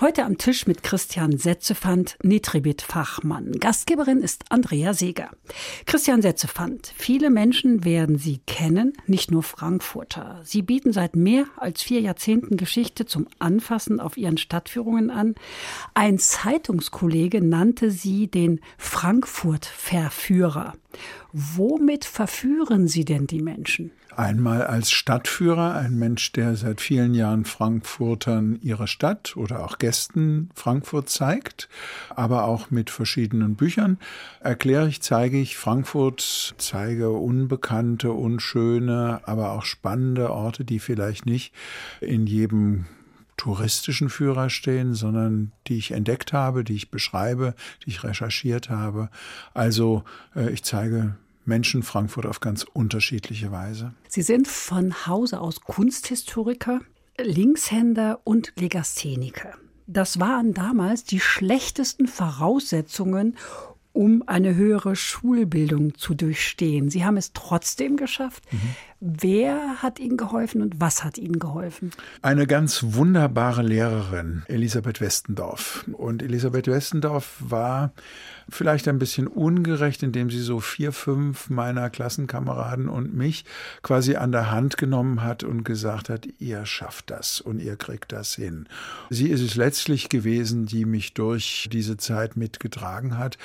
Heute am Tisch mit Christian Setzefand, Nitribit-Fachmann. Gastgeberin ist Andrea Seeger. Christian Setzefand, viele Menschen werden Sie kennen, nicht nur Frankfurter. Sie bieten seit mehr als vier Jahrzehnten Geschichte zum Anfassen auf Ihren Stadtführungen an. Ein Zeitungskollege nannte Sie den Frankfurt-Verführer. Womit verführen Sie denn die Menschen? Einmal als Stadtführer, ein Mensch, der seit vielen Jahren Frankfurtern ihre Stadt oder auch Gästen Frankfurt zeigt, aber auch mit verschiedenen Büchern erkläre ich, zeige ich Frankfurt, zeige unbekannte, unschöne, aber auch spannende Orte, die vielleicht nicht in jedem touristischen Führer stehen, sondern die ich entdeckt habe, die ich beschreibe, die ich recherchiert habe. Also äh, ich zeige Menschen Frankfurt auf ganz unterschiedliche Weise. Sie sind von Hause aus Kunsthistoriker, Linkshänder und Legastheniker. Das waren damals die schlechtesten Voraussetzungen, um eine höhere Schulbildung zu durchstehen. Sie haben es trotzdem geschafft. Mhm. Wer hat Ihnen geholfen und was hat Ihnen geholfen? Eine ganz wunderbare Lehrerin, Elisabeth Westendorf. Und Elisabeth Westendorf war vielleicht ein bisschen ungerecht, indem sie so vier, fünf meiner Klassenkameraden und mich quasi an der Hand genommen hat und gesagt hat, ihr schafft das und ihr kriegt das hin. Sie ist es letztlich gewesen, die mich durch diese Zeit mitgetragen hat.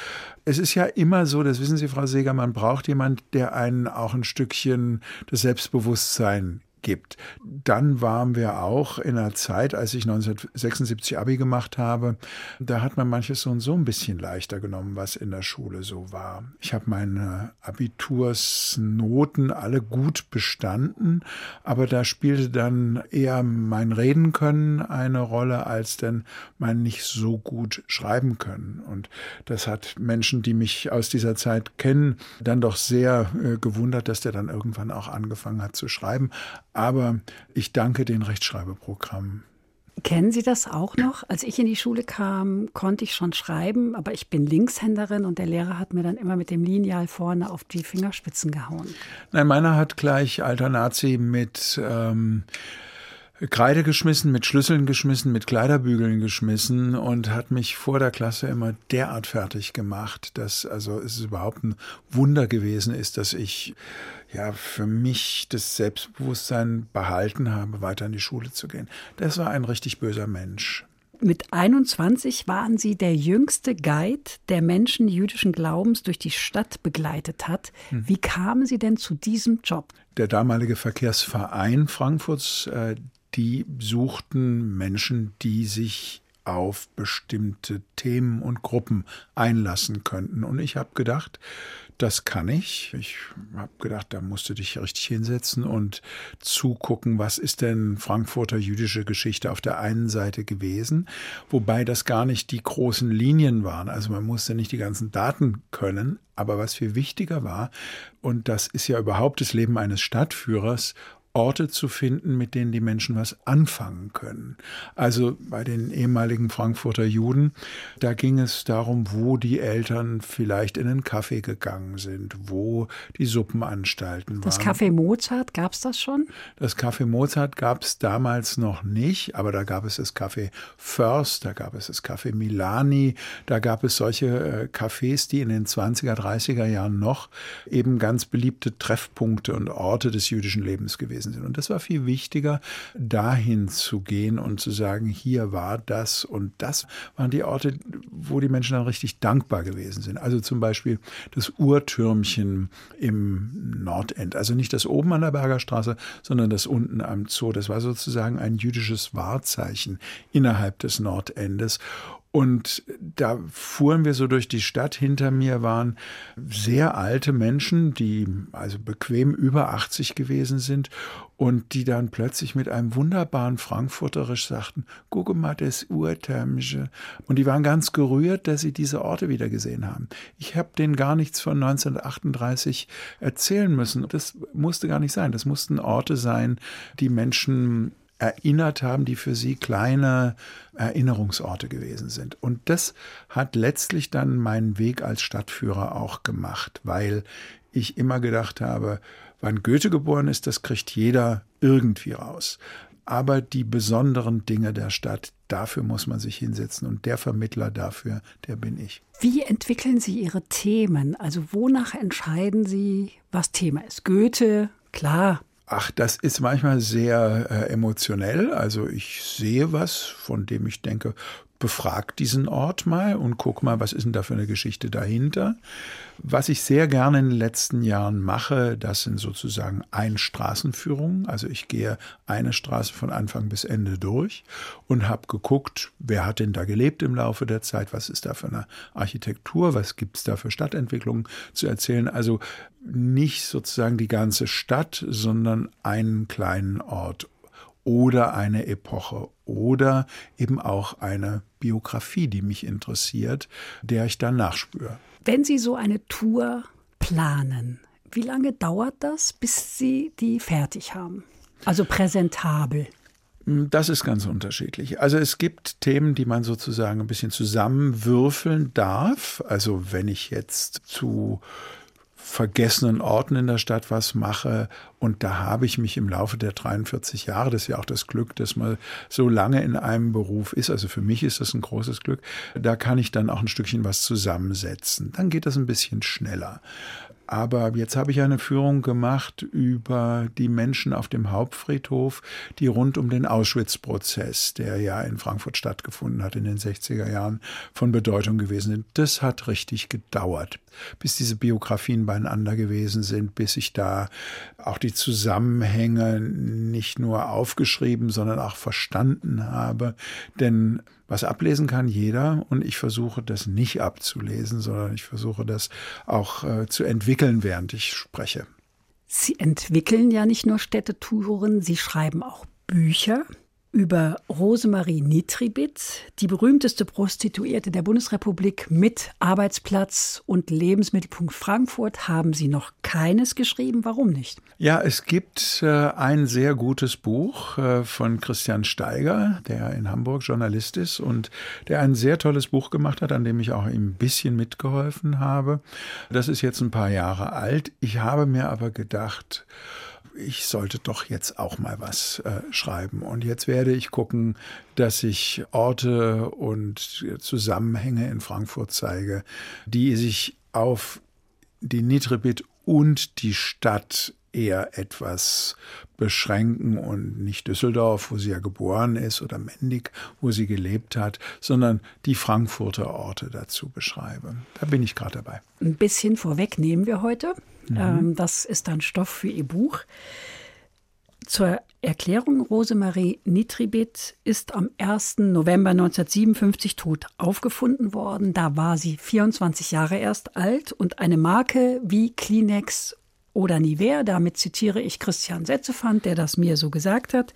Es ist ja immer so, das wissen Sie, Frau Seger, man braucht jemand, der einen auch ein Stückchen das Selbstbewusstsein gibt. Dann waren wir auch in einer Zeit, als ich 1976 Abi gemacht habe, da hat man manches so und so ein bisschen leichter genommen, was in der Schule so war. Ich habe meine Abitursnoten alle gut bestanden, aber da spielte dann eher mein Reden können eine Rolle, als denn mein nicht so gut schreiben können. Und das hat Menschen, die mich aus dieser Zeit kennen, dann doch sehr äh, gewundert, dass der dann irgendwann auch angefangen hat zu schreiben. Aber ich danke den Rechtschreibeprogrammen. Kennen Sie das auch noch? Als ich in die Schule kam, konnte ich schon schreiben, aber ich bin Linkshänderin und der Lehrer hat mir dann immer mit dem Lineal vorne auf die Fingerspitzen gehauen. Nein, meiner hat gleich alter Nazi mit ähm, Kreide geschmissen, mit Schlüsseln geschmissen, mit Kleiderbügeln geschmissen und hat mich vor der Klasse immer derart fertig gemacht, dass also es überhaupt ein Wunder gewesen ist, dass ich ja für mich das Selbstbewusstsein behalten habe, weiter in die Schule zu gehen. Das war ein richtig böser Mensch. Mit 21 waren Sie der jüngste Guide, der Menschen jüdischen Glaubens durch die Stadt begleitet hat. Hm. Wie kamen Sie denn zu diesem Job? Der damalige Verkehrsverein Frankfurts, äh, die suchten Menschen, die sich auf bestimmte Themen und Gruppen einlassen könnten. Und ich habe gedacht, das kann ich. Ich habe gedacht, da musst du dich richtig hinsetzen und zugucken, was ist denn Frankfurter jüdische Geschichte auf der einen Seite gewesen, wobei das gar nicht die großen Linien waren. Also man musste nicht die ganzen Daten können, aber was viel wichtiger war, und das ist ja überhaupt das Leben eines Stadtführers, Orte zu finden, mit denen die Menschen was anfangen können. Also bei den ehemaligen Frankfurter Juden, da ging es darum, wo die Eltern vielleicht in einen Kaffee gegangen sind, wo die Suppenanstalten waren. Das Café Mozart, gab es das schon? Das Café Mozart gab es damals noch nicht, aber da gab es das Café First, da gab es das Café Milani, da gab es solche äh, Cafés, die in den 20er, 30er Jahren noch eben ganz beliebte Treffpunkte und Orte des jüdischen Lebens gewesen gewesen sind. Und das war viel wichtiger, dahin zu gehen und zu sagen, hier war das und das waren die Orte, wo die Menschen dann richtig dankbar gewesen sind. Also zum Beispiel das Uhrtürmchen im Nordend. Also nicht das oben an der Bergerstraße, sondern das unten am Zoo. Das war sozusagen ein jüdisches Wahrzeichen innerhalb des Nordendes. Und da fuhren wir so durch die Stadt. Hinter mir waren sehr alte Menschen, die also bequem über 80 gewesen sind und die dann plötzlich mit einem wunderbaren Frankfurterisch sagten, gucke mal das Urthermische. Und die waren ganz gerührt, dass sie diese Orte wieder gesehen haben. Ich habe denen gar nichts von 1938 erzählen müssen. Das musste gar nicht sein. Das mussten Orte sein, die Menschen erinnert haben, die für sie kleine Erinnerungsorte gewesen sind. Und das hat letztlich dann meinen Weg als Stadtführer auch gemacht, weil ich immer gedacht habe, wann Goethe geboren ist, das kriegt jeder irgendwie raus. Aber die besonderen Dinge der Stadt, dafür muss man sich hinsetzen. Und der Vermittler dafür, der bin ich. Wie entwickeln Sie Ihre Themen? Also wonach entscheiden Sie, was Thema ist? Goethe, klar, Ach, das ist manchmal sehr äh, emotionell. Also ich sehe was, von dem ich denke, befrag diesen Ort mal und guck mal, was ist denn da für eine Geschichte dahinter. Was ich sehr gerne in den letzten Jahren mache, das sind sozusagen Einstraßenführungen. Also ich gehe eine Straße von Anfang bis Ende durch und habe geguckt, wer hat denn da gelebt im Laufe der Zeit, was ist da für eine Architektur, was gibt es da für Stadtentwicklungen zu erzählen. Also nicht sozusagen die ganze Stadt, sondern einen kleinen Ort oder eine Epoche oder eben auch eine Biografie, die mich interessiert, der ich dann nachspüre. Wenn Sie so eine Tour planen, wie lange dauert das, bis Sie die fertig haben? Also präsentabel. Das ist ganz unterschiedlich. Also es gibt Themen, die man sozusagen ein bisschen zusammenwürfeln darf. Also wenn ich jetzt zu vergessenen Orten in der Stadt was mache. Und da habe ich mich im Laufe der 43 Jahre, das ist ja auch das Glück, dass man so lange in einem Beruf ist, also für mich ist das ein großes Glück, da kann ich dann auch ein Stückchen was zusammensetzen. Dann geht das ein bisschen schneller. Aber jetzt habe ich eine Führung gemacht über die Menschen auf dem Hauptfriedhof, die rund um den Auschwitz-Prozess, der ja in Frankfurt stattgefunden hat in den 60er Jahren, von Bedeutung gewesen sind. Das hat richtig gedauert, bis diese Biografien beieinander gewesen sind, bis ich da auch die Zusammenhänge nicht nur aufgeschrieben, sondern auch verstanden habe. Denn was ablesen kann jeder und ich versuche das nicht abzulesen, sondern ich versuche das auch äh, zu entwickeln, während ich spreche. Sie entwickeln ja nicht nur Städtetouren, Sie schreiben auch Bücher über Rosemarie Nitribit, die berühmteste Prostituierte der Bundesrepublik mit Arbeitsplatz und Lebensmittelpunkt Frankfurt, haben Sie noch keines geschrieben. Warum nicht? Ja, es gibt äh, ein sehr gutes Buch äh, von Christian Steiger, der in Hamburg Journalist ist und der ein sehr tolles Buch gemacht hat, an dem ich auch ein bisschen mitgeholfen habe. Das ist jetzt ein paar Jahre alt. Ich habe mir aber gedacht, ich sollte doch jetzt auch mal was äh, schreiben. Und jetzt werde ich gucken, dass ich Orte und Zusammenhänge in Frankfurt zeige, die sich auf die Nitribit und die Stadt eher etwas beschränken und nicht Düsseldorf, wo sie ja geboren ist, oder Mendig, wo sie gelebt hat, sondern die Frankfurter Orte dazu beschreibe. Da bin ich gerade dabei. Ein bisschen vorweg nehmen wir heute. Mhm. Ähm, das ist dann Stoff für Ihr Buch. Zur Erklärung, Rosemarie Nitribit ist am 1. November 1957 tot aufgefunden worden. Da war sie 24 Jahre erst alt und eine Marke wie Kleenex oder Nivea, damit zitiere ich Christian Setzefand, der das mir so gesagt hat,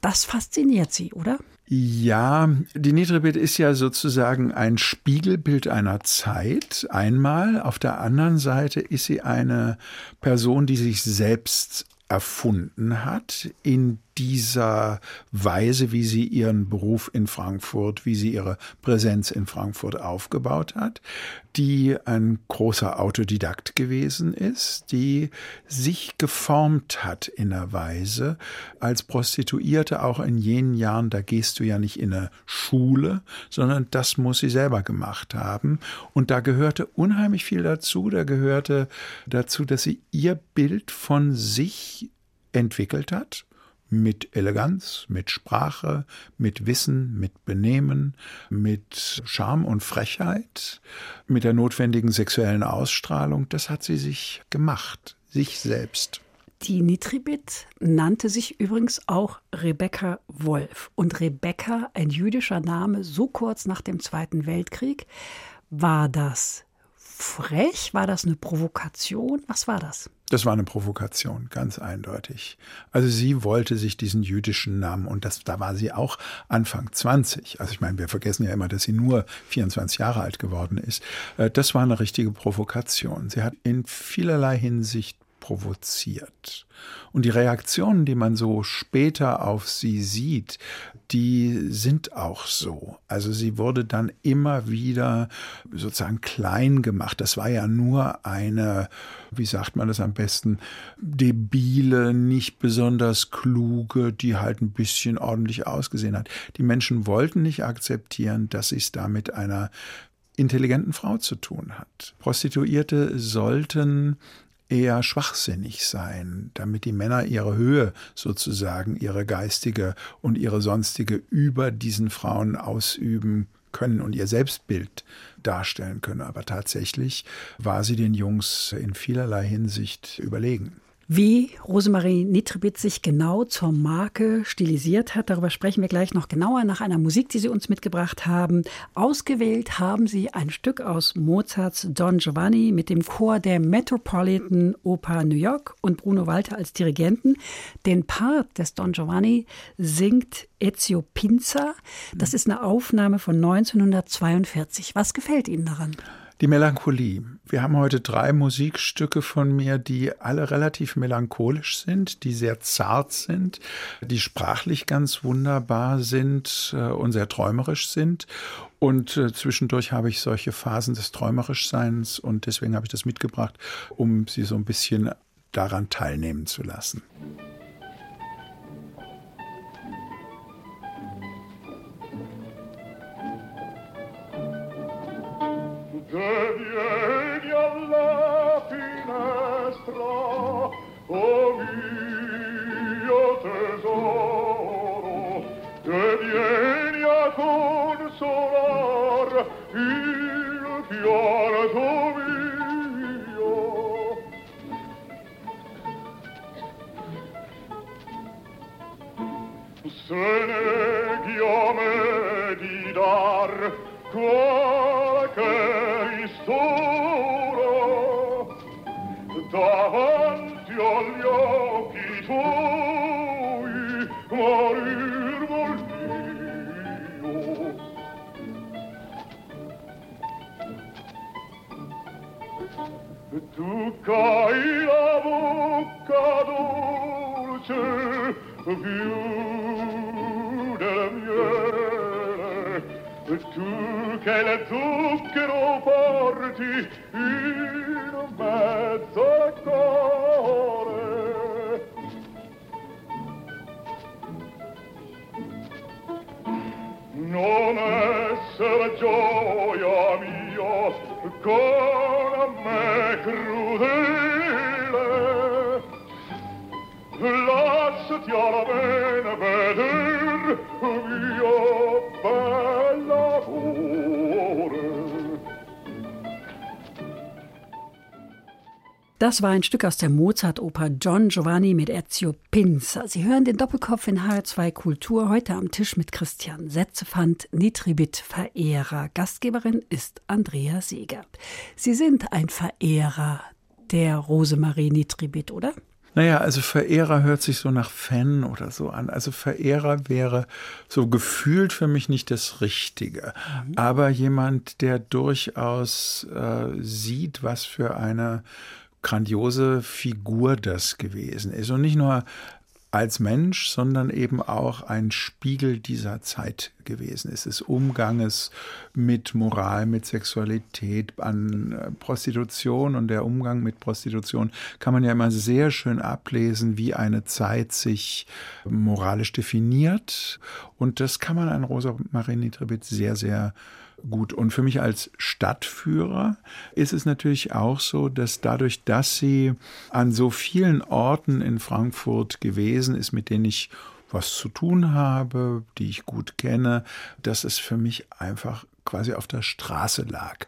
das fasziniert Sie, oder? Ja, die Nitribit ist ja sozusagen ein Spiegelbild einer Zeit. Einmal. Auf der anderen Seite ist sie eine Person, die sich selbst erfunden hat in dieser Weise, wie sie ihren Beruf in Frankfurt, wie sie ihre Präsenz in Frankfurt aufgebaut hat, die ein großer Autodidakt gewesen ist, die sich geformt hat in einer Weise als Prostituierte auch in jenen Jahren, da gehst du ja nicht in eine Schule, sondern das muss sie selber gemacht haben. Und da gehörte unheimlich viel dazu, da gehörte dazu, dass sie ihr Bild von sich entwickelt hat mit Eleganz, mit Sprache, mit Wissen, mit Benehmen, mit Charme und Frechheit, mit der notwendigen sexuellen Ausstrahlung. Das hat sie sich gemacht, sich selbst. Die Nitribit nannte sich übrigens auch Rebecca Wolf. Und Rebecca, ein jüdischer Name, so kurz nach dem Zweiten Weltkrieg, war das frech? War das eine Provokation? Was war das? Das war eine Provokation, ganz eindeutig. Also sie wollte sich diesen jüdischen Namen und das, da war sie auch Anfang 20. Also ich meine, wir vergessen ja immer, dass sie nur 24 Jahre alt geworden ist. Äh, das war eine richtige Provokation. Sie hat in vielerlei Hinsicht provoziert. Und die Reaktionen, die man so später auf sie sieht, die sind auch so. Also sie wurde dann immer wieder sozusagen klein gemacht. Das war ja nur eine, wie sagt man das am besten, debile, nicht besonders kluge, die halt ein bisschen ordentlich ausgesehen hat. Die Menschen wollten nicht akzeptieren, dass sie es da mit einer intelligenten Frau zu tun hat. Prostituierte sollten eher schwachsinnig sein, damit die Männer ihre Höhe sozusagen, ihre geistige und ihre sonstige über diesen Frauen ausüben können und ihr Selbstbild darstellen können. Aber tatsächlich war sie den Jungs in vielerlei Hinsicht überlegen. Wie Rosemarie Nitribit sich genau zur Marke stilisiert hat, darüber sprechen wir gleich noch genauer nach einer Musik, die Sie uns mitgebracht haben. Ausgewählt haben Sie ein Stück aus Mozarts Don Giovanni mit dem Chor der Metropolitan Oper New York und Bruno Walter als Dirigenten. Den Part des Don Giovanni singt Ezio Pinza. Das ist eine Aufnahme von 1942. Was gefällt Ihnen daran? Die Melancholie. Wir haben heute drei Musikstücke von mir, die alle relativ melancholisch sind, die sehr zart sind, die sprachlich ganz wunderbar sind äh, und sehr träumerisch sind. Und äh, zwischendurch habe ich solche Phasen des Träumerischseins und deswegen habe ich das mitgebracht, um sie so ein bisschen daran teilnehmen zu lassen. che vieni alla finestra o mio tesoro. Che vieni a consolar il pianto do Das war ein Stück aus der Mozart-Oper John Giovanni mit Ezio Pinza. Sie hören den Doppelkopf in HR2 Kultur heute am Tisch mit Christian Setzefand, Nitribit-Verehrer. Gastgeberin ist Andrea Seeger. Sie sind ein Verehrer der Rosemarie Nitribit, oder? Naja, also Verehrer hört sich so nach Fan oder so an. Also Verehrer wäre so gefühlt für mich nicht das Richtige. Mhm. Aber jemand, der durchaus äh, sieht, was für eine grandiose Figur das gewesen ist. Und nicht nur als Mensch, sondern eben auch ein Spiegel dieser Zeit gewesen ist, des Umganges mit Moral, mit Sexualität, an äh, Prostitution und der Umgang mit Prostitution kann man ja immer sehr schön ablesen, wie eine Zeit sich moralisch definiert. Und das kann man an Rosa Marini Trebit sehr, sehr gut. Und für mich als Stadtführer ist es natürlich auch so, dass dadurch, dass sie an so vielen Orten in Frankfurt gewesen ist, mit denen ich was zu tun habe, die ich gut kenne, dass es für mich einfach quasi auf der Straße lag,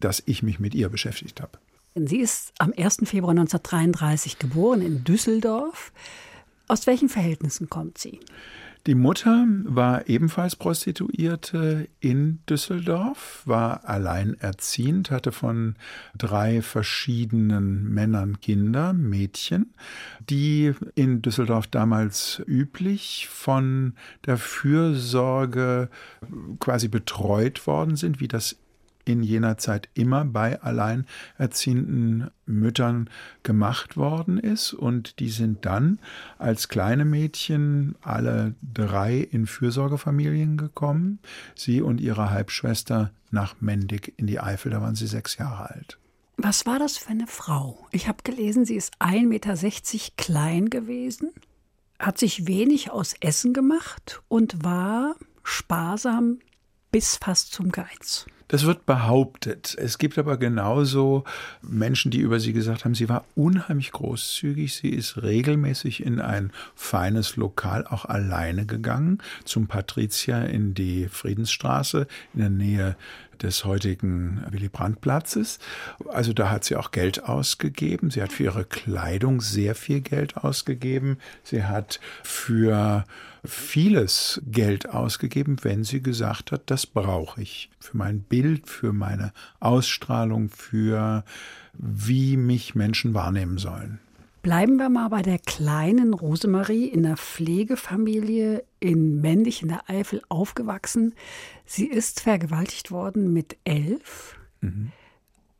dass ich mich mit ihr beschäftigt habe. Sie ist am 1. Februar 1933 geboren in Düsseldorf. Aus welchen Verhältnissen kommt sie? Die Mutter war ebenfalls Prostituierte in Düsseldorf, war alleinerziehend, hatte von drei verschiedenen Männern Kinder, Mädchen, die in Düsseldorf damals üblich von der Fürsorge quasi betreut worden sind, wie das in jener Zeit immer bei alleinerziehenden Müttern gemacht worden ist. Und die sind dann als kleine Mädchen alle drei in Fürsorgefamilien gekommen. Sie und ihre Halbschwester nach Mendig in die Eifel, da waren sie sechs Jahre alt. Was war das für eine Frau? Ich habe gelesen, sie ist 1,60 Meter klein gewesen, hat sich wenig aus Essen gemacht und war sparsam bis fast zum Geiz. Das wird behauptet. Es gibt aber genauso Menschen, die über sie gesagt haben, sie war unheimlich großzügig. Sie ist regelmäßig in ein feines Lokal auch alleine gegangen, zum Patrizier in die Friedensstraße in der Nähe des heutigen Willy Brandt Platzes. Also da hat sie auch Geld ausgegeben. Sie hat für ihre Kleidung sehr viel Geld ausgegeben. Sie hat für vieles Geld ausgegeben, wenn sie gesagt hat, das brauche ich für mein Bild, für meine Ausstrahlung, für wie mich Menschen wahrnehmen sollen. Bleiben wir mal bei der kleinen Rosemarie in der Pflegefamilie in Mendig in der Eifel aufgewachsen. Sie ist vergewaltigt worden mit elf. Mhm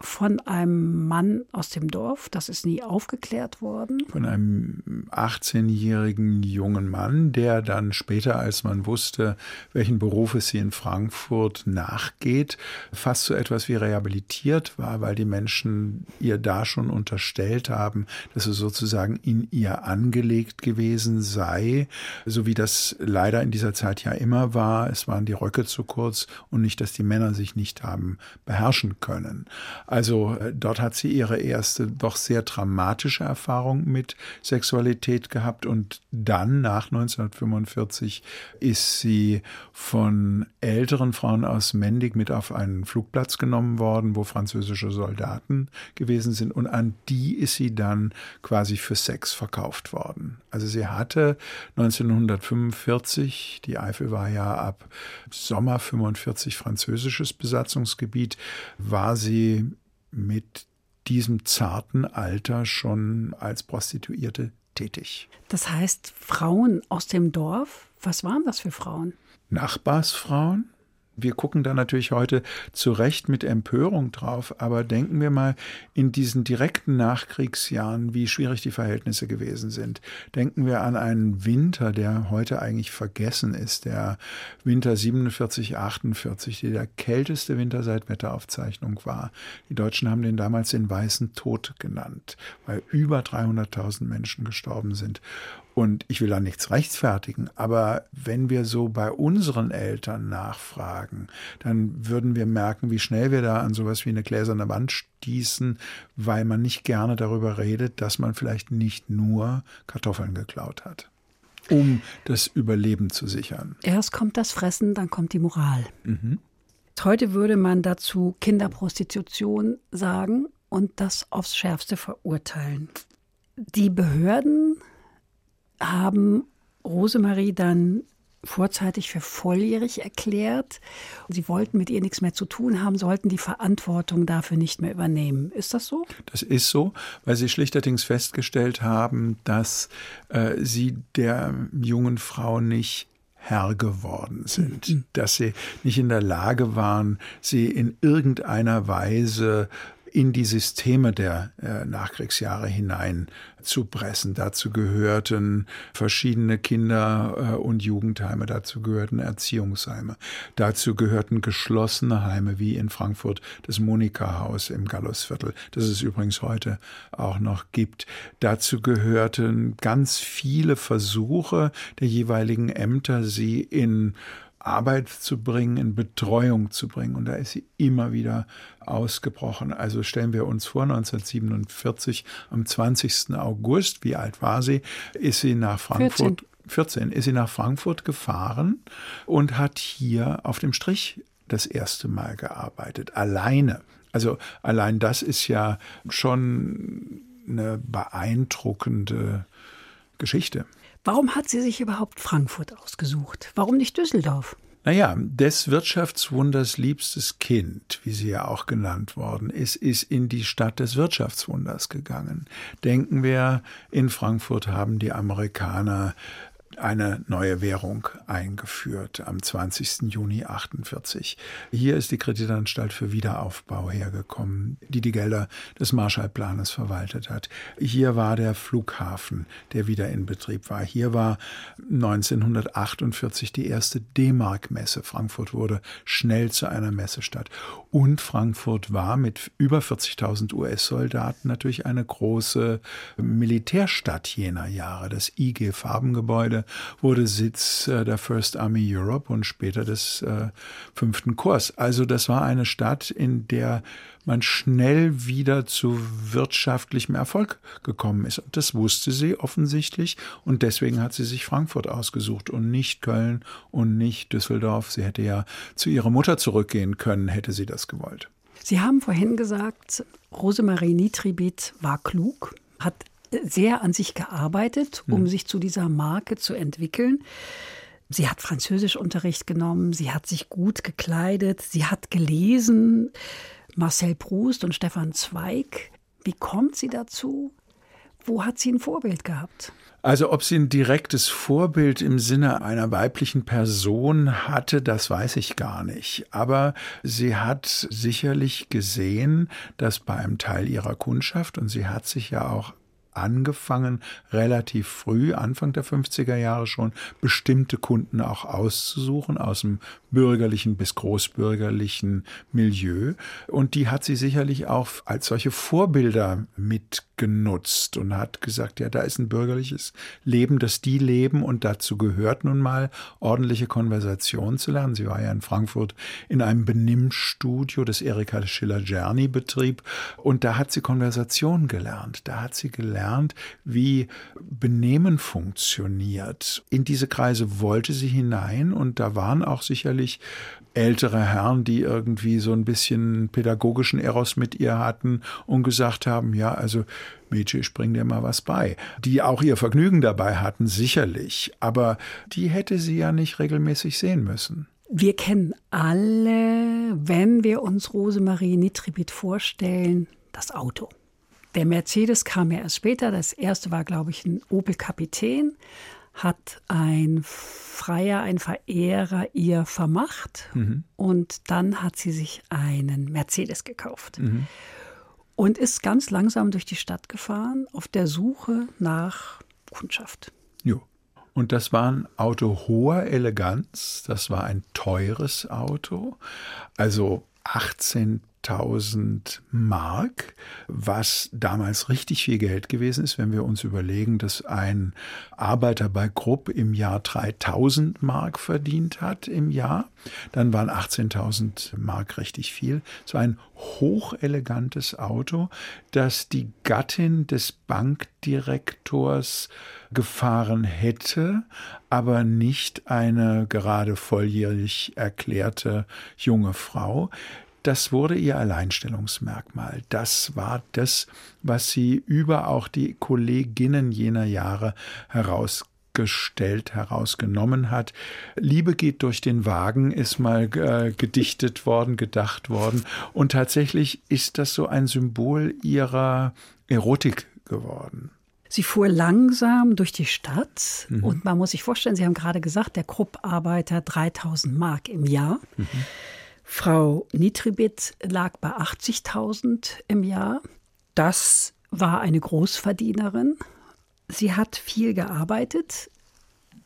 von einem Mann aus dem Dorf. Das ist nie aufgeklärt worden. Von einem 18-jährigen jungen Mann, der dann später, als man wusste, welchen Beruf es sie in Frankfurt nachgeht, fast so etwas wie rehabilitiert war, weil die Menschen ihr da schon unterstellt haben, dass es sozusagen in ihr angelegt gewesen sei, so wie das leider in dieser Zeit ja immer war. Es waren die Röcke zu kurz und nicht, dass die Männer sich nicht haben beherrschen können. Also äh, dort hat sie ihre erste doch sehr dramatische Erfahrung mit Sexualität gehabt und dann nach 1945 ist sie von älteren Frauen aus Mendig mit auf einen Flugplatz genommen worden, wo französische Soldaten gewesen sind und an die ist sie dann quasi für Sex verkauft worden. Also sie hatte 1945, die Eifel war ja ab Sommer 45 französisches Besatzungsgebiet, war sie mit diesem zarten Alter schon als Prostituierte tätig. Das heißt, Frauen aus dem Dorf, was waren das für Frauen? Nachbarsfrauen, wir gucken da natürlich heute zu Recht mit Empörung drauf, aber denken wir mal in diesen direkten Nachkriegsjahren, wie schwierig die Verhältnisse gewesen sind. Denken wir an einen Winter, der heute eigentlich vergessen ist, der Winter 47, 48, der der kälteste Winter seit Wetteraufzeichnung war. Die Deutschen haben den damals den weißen Tod genannt, weil über 300.000 Menschen gestorben sind. Und ich will da nichts rechtfertigen, aber wenn wir so bei unseren Eltern nachfragen, dann würden wir merken, wie schnell wir da an sowas wie eine gläserne Wand stießen, weil man nicht gerne darüber redet, dass man vielleicht nicht nur Kartoffeln geklaut hat um das Überleben zu sichern. Erst kommt das Fressen, dann kommt die Moral. Mhm. Heute würde man dazu Kinderprostitution sagen und das aufs Schärfste verurteilen. Die Behörden haben Rosemarie dann vorzeitig für volljährig erklärt. Sie wollten mit ihr nichts mehr zu tun haben, sollten die Verantwortung dafür nicht mehr übernehmen. Ist das so? Das ist so, weil sie schlichterdings festgestellt haben, dass äh, sie der jungen Frau nicht Herr geworden sind, mhm. dass sie nicht in der Lage waren, sie in irgendeiner Weise in die Systeme der äh, Nachkriegsjahre hinein zu pressen. Dazu gehörten verschiedene Kinder- äh, und Jugendheime, dazu gehörten Erziehungsheime, dazu gehörten geschlossene Heime wie in Frankfurt das Monika-Haus im Gallusviertel, das es übrigens heute auch noch gibt. Dazu gehörten ganz viele Versuche der jeweiligen Ämter, sie in Arbeit zu bringen, in Betreuung zu bringen. Und da ist sie immer wieder ausgebrochen. Also stellen wir uns vor, 1947, am 20. August, wie alt war sie, ist sie nach Frankfurt. 14. 14 ist sie nach Frankfurt gefahren und hat hier auf dem Strich das erste Mal gearbeitet, alleine. Also allein das ist ja schon eine beeindruckende Geschichte. Warum hat sie sich überhaupt Frankfurt ausgesucht? Warum nicht Düsseldorf? Naja, des Wirtschaftswunders liebstes Kind, wie sie ja auch genannt worden ist, ist in die Stadt des Wirtschaftswunders gegangen. Denken wir, in Frankfurt haben die Amerikaner eine neue Währung eingeführt am 20. Juni 48. Hier ist die Kreditanstalt für Wiederaufbau hergekommen, die die Gelder des Marshallplanes verwaltet hat. Hier war der Flughafen, der wieder in Betrieb war. Hier war 1948 die erste D-Mark-Messe. Frankfurt wurde schnell zu einer Messestadt. Und Frankfurt war mit über 40.000 US-Soldaten natürlich eine große Militärstadt jener Jahre. Das IG Farbengebäude wurde Sitz äh, der First Army Europe und später des äh, fünften Korps. Also das war eine Stadt, in der man schnell wieder zu wirtschaftlichem Erfolg gekommen ist. Und das wusste sie offensichtlich und deswegen hat sie sich Frankfurt ausgesucht und nicht Köln und nicht Düsseldorf. Sie hätte ja zu ihrer Mutter zurückgehen können, hätte sie das gewollt. Sie haben vorhin gesagt, Rosemarie Nitribit war klug, hat sehr an sich gearbeitet, um hm. sich zu dieser Marke zu entwickeln. Sie hat Französischunterricht genommen, sie hat sich gut gekleidet, sie hat gelesen. Marcel Proust und Stefan Zweig. Wie kommt sie dazu? Wo hat sie ein Vorbild gehabt? Also ob sie ein direktes Vorbild im Sinne einer weiblichen Person hatte, das weiß ich gar nicht. Aber sie hat sicherlich gesehen, dass bei einem Teil ihrer Kundschaft, und sie hat sich ja auch angefangen, relativ früh, Anfang der 50er Jahre schon, bestimmte Kunden auch auszusuchen aus dem bürgerlichen bis großbürgerlichen Milieu. Und die hat sie sicherlich auch als solche Vorbilder mitgenutzt und hat gesagt, ja, da ist ein bürgerliches Leben, das die leben und dazu gehört nun mal ordentliche Konversation zu lernen. Sie war ja in Frankfurt in einem Benimmstudio, das Erika Schiller-Czerny betrieb und da hat sie Konversation gelernt. Da hat sie gelernt, wie Benehmen funktioniert. In diese Kreise wollte sie hinein und da waren auch sicherlich ältere Herren, die irgendwie so ein bisschen pädagogischen Eros mit ihr hatten und gesagt haben, ja, also Mädchen, bring dir mal was bei. Die auch ihr Vergnügen dabei hatten, sicherlich. Aber die hätte sie ja nicht regelmäßig sehen müssen. Wir kennen alle, wenn wir uns Rosemarie Nitribit vorstellen, das Auto. Der Mercedes kam ja erst später. Das erste war, glaube ich, ein Opel Kapitän hat ein Freier, ein Verehrer ihr vermacht mhm. und dann hat sie sich einen Mercedes gekauft mhm. Und ist ganz langsam durch die Stadt gefahren auf der Suche nach Kundschaft. Jo. Und das war ein Auto hoher Eleganz, das war ein teures Auto, also 18 1000 Mark, was damals richtig viel Geld gewesen ist, wenn wir uns überlegen, dass ein Arbeiter bei Krupp im Jahr 3000 Mark verdient hat im Jahr. Dann waren 18.000 Mark richtig viel. Es war ein hochelegantes Auto, das die Gattin des Bankdirektors gefahren hätte, aber nicht eine gerade volljährig erklärte junge Frau das wurde ihr Alleinstellungsmerkmal. Das war das, was sie über auch die Kolleginnen jener Jahre herausgestellt, herausgenommen hat. Liebe geht durch den Wagen ist mal äh, gedichtet worden, gedacht worden. Und tatsächlich ist das so ein Symbol ihrer Erotik geworden. Sie fuhr langsam durch die Stadt mhm. und man muss sich vorstellen, Sie haben gerade gesagt, der Krupp-Arbeiter 3000 Mark im Jahr. Mhm. Frau Nitribit lag bei 80.000 im Jahr. Das war eine Großverdienerin. Sie hat viel gearbeitet.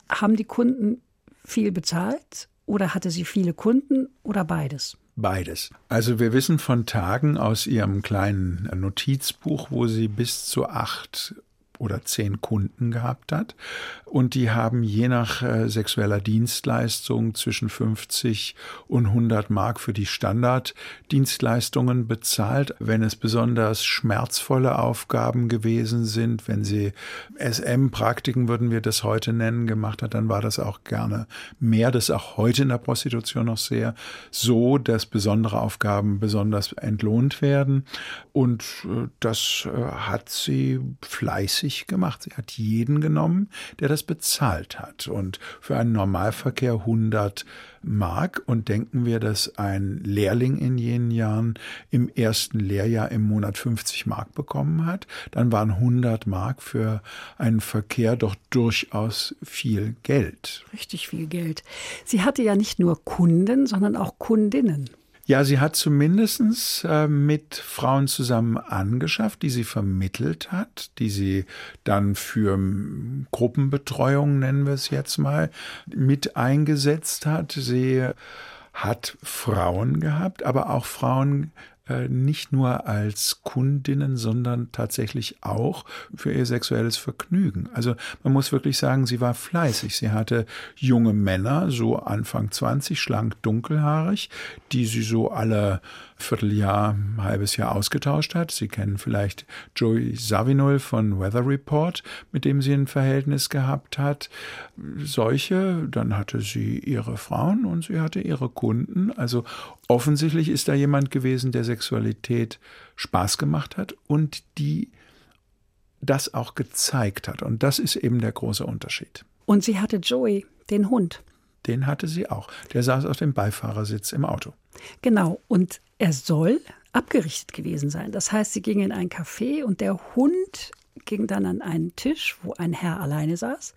Haben die Kunden viel bezahlt oder hatte sie viele Kunden oder beides? Beides. Also wir wissen von Tagen aus ihrem kleinen Notizbuch, wo sie bis zu acht oder zehn Kunden gehabt hat. Und die haben je nach äh, sexueller Dienstleistung zwischen 50 und 100 Mark für die Standarddienstleistungen bezahlt. Wenn es besonders schmerzvolle Aufgaben gewesen sind, wenn sie SM-Praktiken, würden wir das heute nennen, gemacht hat, dann war das auch gerne mehr. Das ist auch heute in der Prostitution noch sehr so, dass besondere Aufgaben besonders entlohnt werden. Und äh, das äh, hat sie fleißig nicht gemacht. Sie hat jeden genommen, der das bezahlt hat. Und für einen Normalverkehr 100 Mark. Und denken wir, dass ein Lehrling in jenen Jahren im ersten Lehrjahr im Monat 50 Mark bekommen hat, dann waren 100 Mark für einen Verkehr doch durchaus viel Geld. Richtig viel Geld. Sie hatte ja nicht nur Kunden, sondern auch Kundinnen. Ja, sie hat zumindest äh, mit Frauen zusammen angeschafft, die sie vermittelt hat, die sie dann für Gruppenbetreuung, nennen wir es jetzt mal, mit eingesetzt hat. Sie hat Frauen gehabt, aber auch Frauen nicht nur als Kundinnen, sondern tatsächlich auch für ihr sexuelles Vergnügen. Also man muss wirklich sagen, sie war fleißig. Sie hatte junge Männer, so Anfang 20, schlank, dunkelhaarig, die sie so alle Vierteljahr, halbes Jahr ausgetauscht hat. Sie kennen vielleicht Joey Savinol von Weather Report, mit dem sie ein Verhältnis gehabt hat. Solche, dann hatte sie ihre Frauen und sie hatte ihre Kunden. Also offensichtlich ist da jemand gewesen, der Sexualität Spaß gemacht hat und die das auch gezeigt hat. Und das ist eben der große Unterschied. Und sie hatte Joey, den Hund. Den hatte sie auch. Der saß auf dem Beifahrersitz im Auto. Genau. Und er soll abgerichtet gewesen sein. Das heißt, sie ging in ein Café und der Hund ging dann an einen Tisch, wo ein Herr alleine saß.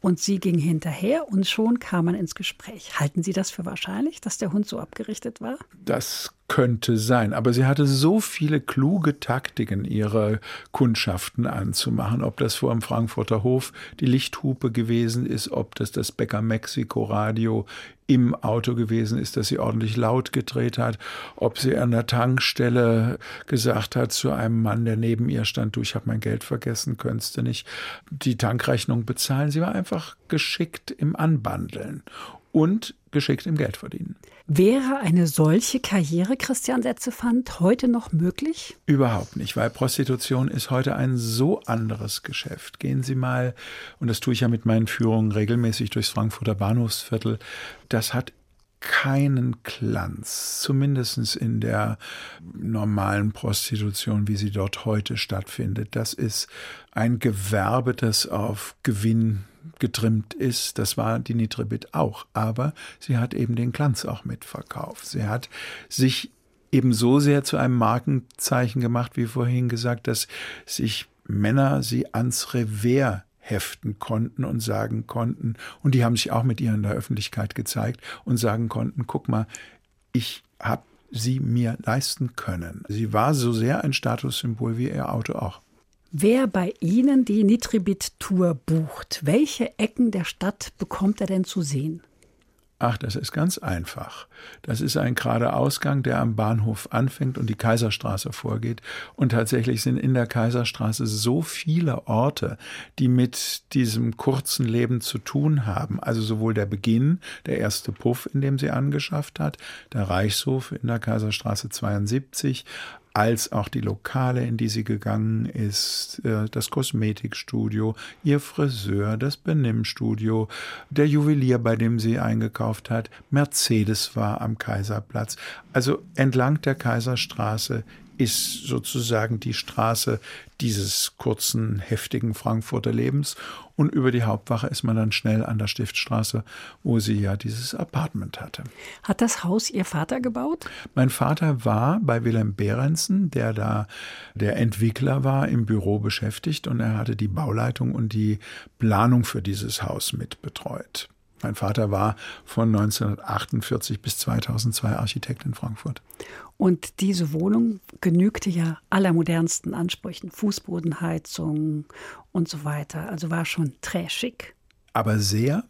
Und sie ging hinterher und schon kam man ins Gespräch. Halten Sie das für wahrscheinlich, dass der Hund so abgerichtet war? Das könnte sein. Aber sie hatte so viele kluge Taktiken, ihre Kundschaften anzumachen. Ob das vor dem Frankfurter Hof die Lichthupe gewesen ist, ob das das Bäcker Mexiko Radio im Auto gewesen ist, dass sie ordentlich laut gedreht hat, ob sie an der Tankstelle gesagt hat zu einem Mann, der neben ihr stand, du, ich habe mein Geld vergessen, könntest du nicht die Tankrechnung bezahlen. Sie war einfach geschickt im Anbandeln und geschickt im Geldverdienen. Wäre eine solche Karriere, Christian Setzefand, heute noch möglich? Überhaupt nicht, weil Prostitution ist heute ein so anderes Geschäft. Gehen Sie mal, und das tue ich ja mit meinen Führungen regelmäßig durchs Frankfurter Bahnhofsviertel, das hat keinen Glanz, zumindest in der normalen Prostitution, wie sie dort heute stattfindet. Das ist ein Gewerbe, das auf Gewinn getrimmt ist. Das war die Nitribit auch. Aber sie hat eben den Glanz auch mitverkauft. Sie hat sich eben so sehr zu einem Markenzeichen gemacht, wie vorhin gesagt, dass sich Männer sie ans Revers heften konnten und sagen konnten, und die haben sich auch mit ihr in der Öffentlichkeit gezeigt und sagen konnten, guck mal, ich habe sie mir leisten können. Sie war so sehr ein Statussymbol wie ihr Auto auch. Wer bei Ihnen die Nitribit-Tour bucht, welche Ecken der Stadt bekommt er denn zu sehen? Ach, das ist ganz einfach. Das ist ein gerader Ausgang, der am Bahnhof anfängt und die Kaiserstraße vorgeht. Und tatsächlich sind in der Kaiserstraße so viele Orte, die mit diesem kurzen Leben zu tun haben. Also sowohl der Beginn, der erste Puff, in dem sie angeschafft hat, der Reichshof in der Kaiserstraße 72, als auch die Lokale, in die sie gegangen ist, äh, das Kosmetikstudio, ihr Friseur, das Benimmstudio, der Juwelier, bei dem sie eingekauft hat, Mercedes war am Kaiserplatz. Also entlang der Kaiserstraße ist sozusagen die Straße dieses kurzen, heftigen Frankfurter Lebens. Und über die Hauptwache ist man dann schnell an der Stiftstraße, wo sie ja dieses Apartment hatte. Hat das Haus Ihr Vater gebaut? Mein Vater war bei Wilhelm Behrensen, der da der Entwickler war, im Büro beschäftigt und er hatte die Bauleitung und die Planung für dieses Haus mitbetreut. Mein Vater war von 1948 bis 2002 Architekt in Frankfurt. Und diese Wohnung genügte ja allermodernsten Ansprüchen, Fußbodenheizung und so weiter. Also war schon trashig. Aber sehr.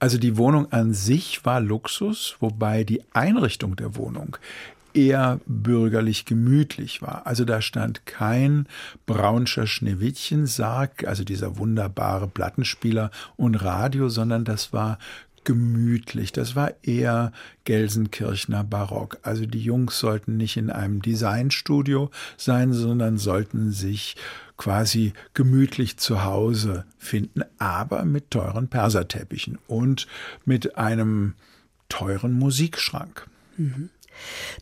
Also die Wohnung an sich war Luxus, wobei die Einrichtung der Wohnung eher bürgerlich gemütlich war. Also da stand kein braunscher Schneewittchensarg, also dieser wunderbare Plattenspieler und Radio, sondern das war gemütlich. Das war eher Gelsenkirchner Barock. Also die Jungs sollten nicht in einem Designstudio sein, sondern sollten sich quasi gemütlich zu Hause finden, aber mit teuren Perserteppichen und mit einem teuren Musikschrank. Mhm.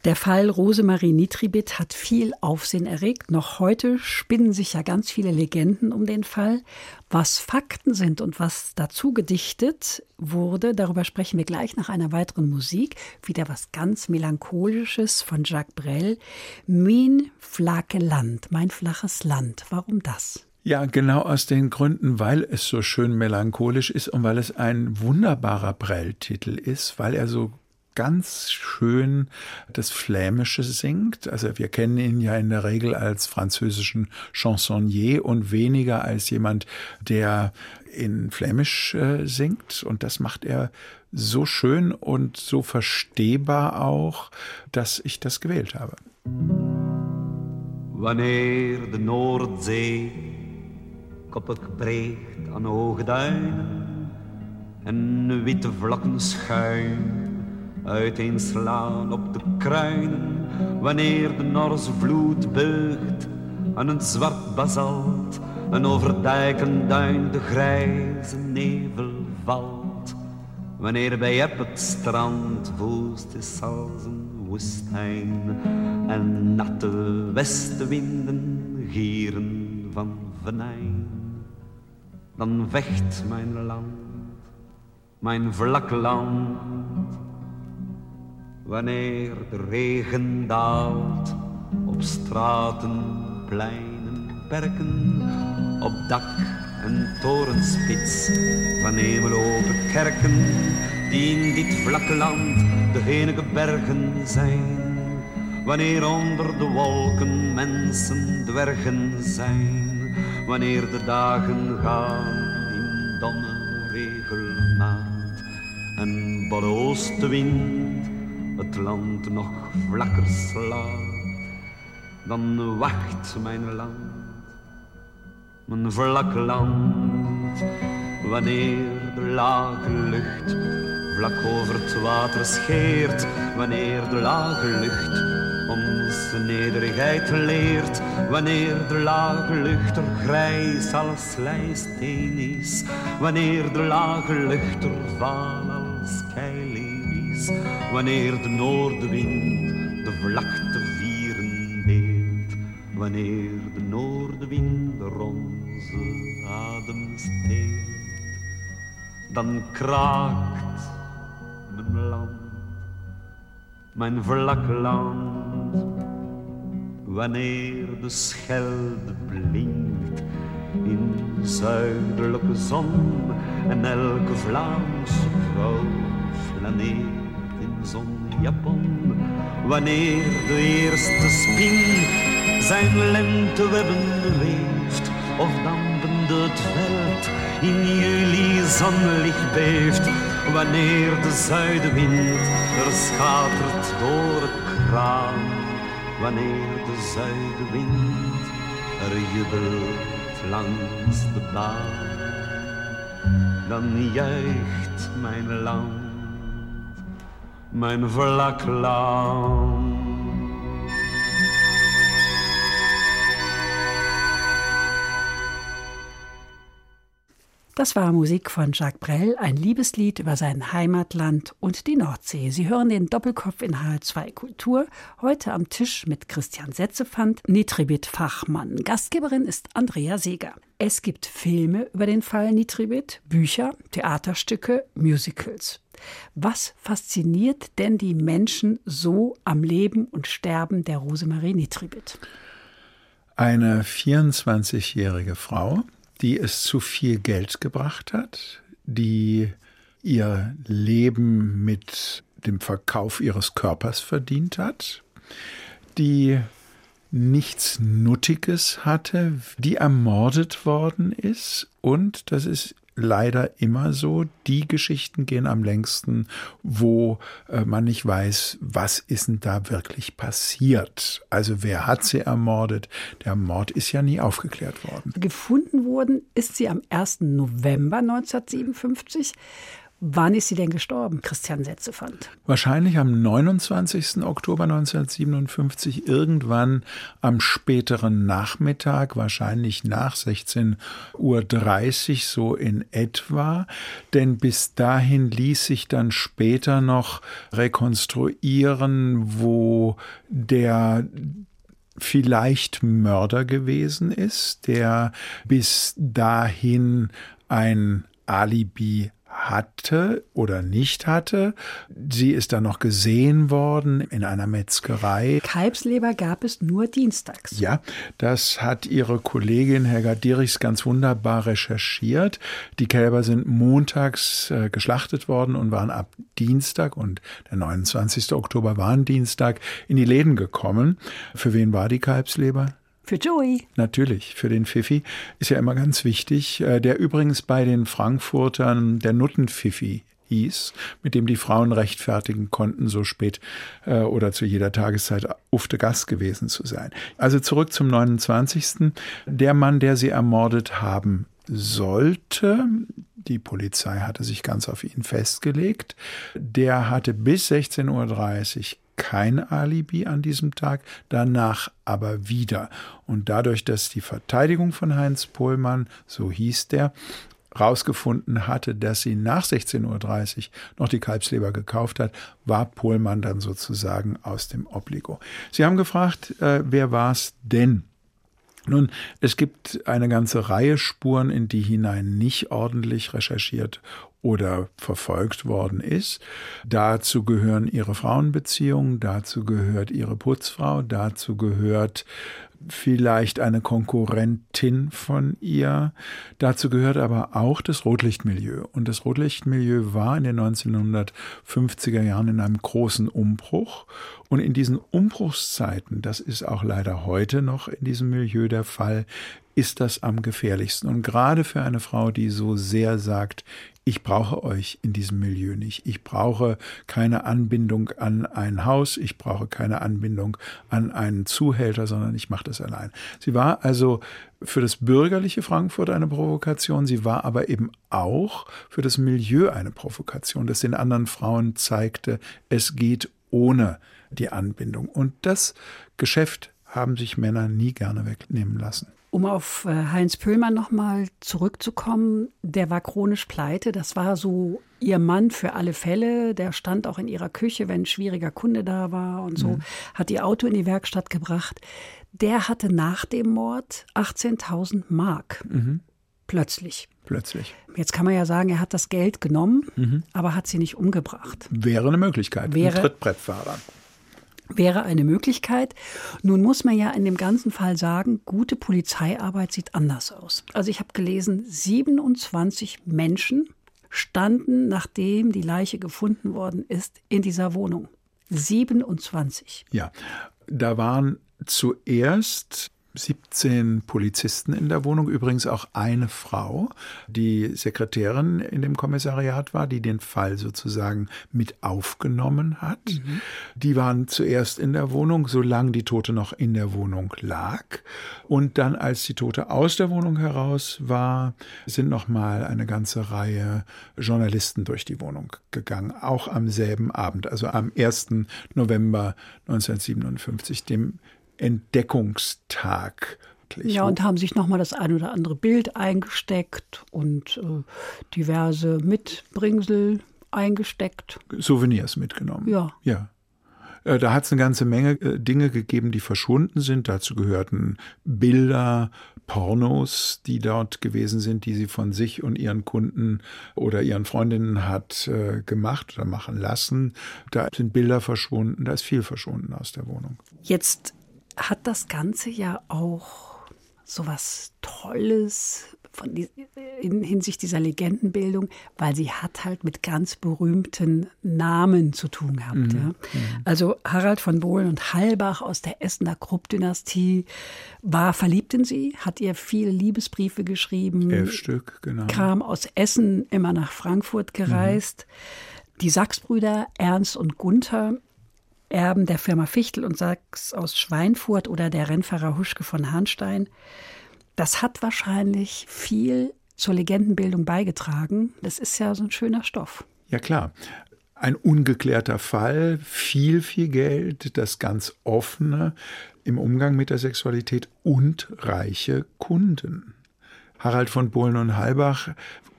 Der Fall Rosemarie Nitribit hat viel Aufsehen erregt. Noch heute spinnen sich ja ganz viele Legenden um den Fall. Was Fakten sind und was dazu gedichtet wurde, darüber sprechen wir gleich nach einer weiteren Musik. Wieder was ganz Melancholisches von Jacques Brel. Mein flake Land, mein flaches Land. Warum das? Ja, genau aus den Gründen, weil es so schön melancholisch ist und weil es ein wunderbarer Brell-Titel ist, weil er so ganz schön das Flämische singt. Also wir kennen ihn ja in der Regel als französischen Chansonnier und weniger als jemand, der in Flämisch äh, singt. Und das macht er so schön und so verstehbar auch, dass ich das gewählt habe. Wanneer de Noordzee koppig breekt aan hoge duinen en witte vlakken schuin uiteenslaan op de kruinen, wanneer de Norse vloed beugt aan een zwart basalt, en over dijk en duin de grijze nevel valt. Wanneer bij het strand woest is als een woestijn en natte westenwinden gieren van venijn, dan vecht mijn land, mijn vlak land wanneer de regen daalt op straten, pleinen, perken, op dak en torenspits. Van hemeloge kerken, die in dit vlakke land de enige bergen zijn. Wanneer onder de wolken mensen dwergen zijn, wanneer de dagen gaan in domme regelmaat. En de oostenwind het land nog vlakker slaat, dan wacht mijn land, mijn vlak land, wanneer de lage lucht vlak over het water scheert, wanneer de lage lucht onze nederigheid leert, wanneer de lage lucht er grijs als slijsteen is, wanneer de lage lucht er vaal als wanneer de noordenwind de vlakte vieren deelt, wanneer de noordenwind onze adem steelt, dan kraakt mijn land, mijn vlak land, wanneer de schelde blinkt in zuidelijke zon en elke Vlaamse vrouw flaneert zonjapon. Wanneer de eerste spin zijn lentewebben weeft, of dampende het veld in juli zonlicht beeft. Wanneer de zuidenwind er schatert door het kraan. Wanneer de zuidenwind er jubelt langs de baan. Dan juicht mijn land mijn vlak Das war Musik von Jacques Brel, ein Liebeslied über sein Heimatland und die Nordsee. Sie hören den Doppelkopf in H2 Kultur. Heute am Tisch mit Christian Setzefand, Nitribit Fachmann. Gastgeberin ist Andrea Seeger. Es gibt Filme über den Fall Nitribit, Bücher, Theaterstücke, Musicals. Was fasziniert denn die Menschen so am Leben und Sterben der Rosemarie Nitribit? Eine 24-jährige Frau, die es zu viel Geld gebracht hat, die ihr Leben mit dem Verkauf ihres Körpers verdient hat, die nichts Nuttiges hatte, die ermordet worden ist. Und, das ist leider immer so. Die Geschichten gehen am längsten, wo äh, man nicht weiß, was ist denn da wirklich passiert. Also wer hat sie ermordet? Der Mord ist ja nie aufgeklärt worden. Gefunden worden ist sie am 1. November 1957. Wann ist sie denn gestorben, Christian Setzefand? Wahrscheinlich am 29. Oktober 1957, irgendwann am späteren Nachmittag, wahrscheinlich nach 16.30 Uhr so in etwa. Denn bis dahin ließ sich dann später noch rekonstruieren, wo der vielleicht Mörder gewesen ist, der bis dahin ein Alibi hatte oder nicht hatte. Sie ist dann noch gesehen worden in einer Metzgerei. Kalbsleber gab es nur dienstags. Ja, das hat ihre Kollegin Helga Dierichs ganz wunderbar recherchiert. Die Kälber sind montags äh, geschlachtet worden und waren ab Dienstag und der 29. Oktober war ein Dienstag in die Läden gekommen. Für wen war die Kalbsleber? Für Joey. Natürlich, für den Pfiffi ist ja immer ganz wichtig, äh, der übrigens bei den Frankfurtern der Nuttenpfiffi hieß, mit dem die Frauen rechtfertigen konnten, so spät äh, oder zu jeder Tageszeit ufte Gast gewesen zu sein. Also zurück zum 29. Der Mann, der sie ermordet haben sollte, die Polizei hatte sich ganz auf ihn festgelegt, der hatte bis 16.30 Uhr kein Alibi an diesem Tag, danach aber wieder. Und dadurch, dass die Verteidigung von Heinz Pohlmann, so hieß der, rausgefunden hatte, dass sie nach 16.30 Uhr noch die Kalbsleber gekauft hat, war Pohlmann dann sozusagen aus dem Obligo. Sie haben gefragt, äh, wer war es denn? Nun, es gibt eine ganze Reihe Spuren, in die hinein nicht ordentlich recherchiert oder verfolgt worden ist. Dazu gehören ihre Frauenbeziehungen, dazu gehört ihre Putzfrau, dazu gehört vielleicht eine Konkurrentin von ihr. Dazu gehört aber auch das Rotlichtmilieu. Und das Rotlichtmilieu war in den 1950er Jahren in einem großen Umbruch. Und in diesen Umbruchszeiten, das ist auch leider heute noch in diesem Milieu der Fall, ist das am gefährlichsten. Und gerade für eine Frau, die so sehr sagt, ich brauche euch in diesem Milieu nicht. Ich brauche keine Anbindung an ein Haus, ich brauche keine Anbindung an einen Zuhälter, sondern ich mache das allein. Sie war also für das bürgerliche Frankfurt eine Provokation, sie war aber eben auch für das Milieu eine Provokation, das den anderen Frauen zeigte, es geht ohne die Anbindung. Und das Geschäft haben sich Männer nie gerne wegnehmen lassen. Um auf äh, Heinz Pöhlmann nochmal zurückzukommen, der war chronisch pleite. Das war so ihr Mann für alle Fälle. Der stand auch in ihrer Küche, wenn ein schwieriger Kunde da war und so, mhm. hat ihr Auto in die Werkstatt gebracht. Der hatte nach dem Mord 18.000 Mark. Mhm. Plötzlich. Plötzlich. Jetzt kann man ja sagen, er hat das Geld genommen, mhm. aber hat sie nicht umgebracht. Wäre eine Möglichkeit. Wäre, ein Trittbrettfahrer wäre eine Möglichkeit. Nun muss man ja in dem ganzen Fall sagen, gute Polizeiarbeit sieht anders aus. Also ich habe gelesen, 27 Menschen standen, nachdem die Leiche gefunden worden ist, in dieser Wohnung. 27. Ja, da waren zuerst 17 Polizisten in der Wohnung, übrigens auch eine Frau, die Sekretärin in dem Kommissariat war, die den Fall sozusagen mit aufgenommen hat. Mhm. Die waren zuerst in der Wohnung, solange die Tote noch in der Wohnung lag. Und dann, als die Tote aus der Wohnung heraus war, sind noch mal eine ganze Reihe Journalisten durch die Wohnung gegangen, auch am selben Abend, also am 1. November 1957, dem Entdeckungstag. Ja, und haben sich nochmal das ein oder andere Bild eingesteckt und äh, diverse Mitbringsel eingesteckt. Souvenirs mitgenommen. Ja. Ja. Äh, da hat es eine ganze Menge äh, Dinge gegeben, die verschwunden sind. Dazu gehörten Bilder, Pornos, die dort gewesen sind, die sie von sich und ihren Kunden oder ihren Freundinnen hat äh, gemacht oder machen lassen. Da sind Bilder verschwunden, da ist viel verschwunden aus der Wohnung. Jetzt hat das Ganze ja auch so was Tolles von in Hinsicht dieser Legendenbildung, weil sie hat halt mit ganz berühmten Namen zu tun gehabt. Mhm. Ja. Mhm. Also Harald von Bohlen und Hallbach aus der Essener Krupp-Dynastie war verliebt in sie, hat ihr viele Liebesbriefe geschrieben. Elf Stück, genau. Kam aus Essen immer nach Frankfurt gereist. Mhm. Die Sachsbrüder Ernst und Gunther Erben der Firma Fichtel und Sachs aus Schweinfurt oder der Rennfahrer Huschke von Hahnstein. Das hat wahrscheinlich viel zur Legendenbildung beigetragen. Das ist ja so ein schöner Stoff. Ja klar. Ein ungeklärter Fall, viel, viel Geld, das ganz offene im Umgang mit der Sexualität und reiche Kunden. Harald von Bohlen und Halbach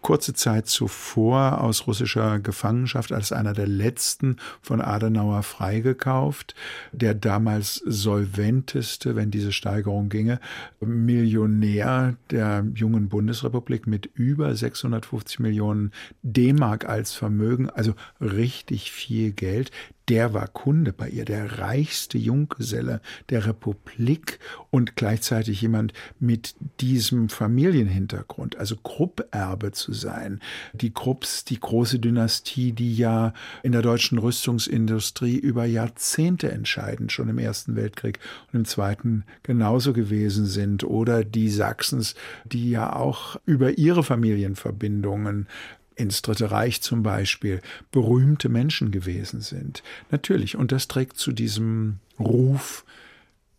kurze Zeit zuvor aus russischer Gefangenschaft als einer der letzten von Adenauer freigekauft, der damals solventeste, wenn diese Steigerung ginge, Millionär der jungen Bundesrepublik mit über 650 Millionen D-Mark als Vermögen, also richtig viel Geld, der war Kunde bei ihr, der reichste Junggeselle der Republik und gleichzeitig jemand mit diesem Familienhintergrund, also Krupperbe zu sein. Die Krupps, die große Dynastie, die ja in der deutschen Rüstungsindustrie über Jahrzehnte entscheidend schon im Ersten Weltkrieg und im Zweiten genauso gewesen sind. Oder die Sachsens, die ja auch über ihre Familienverbindungen ins Dritte Reich zum Beispiel berühmte Menschen gewesen sind. Natürlich, und das trägt zu diesem Ruf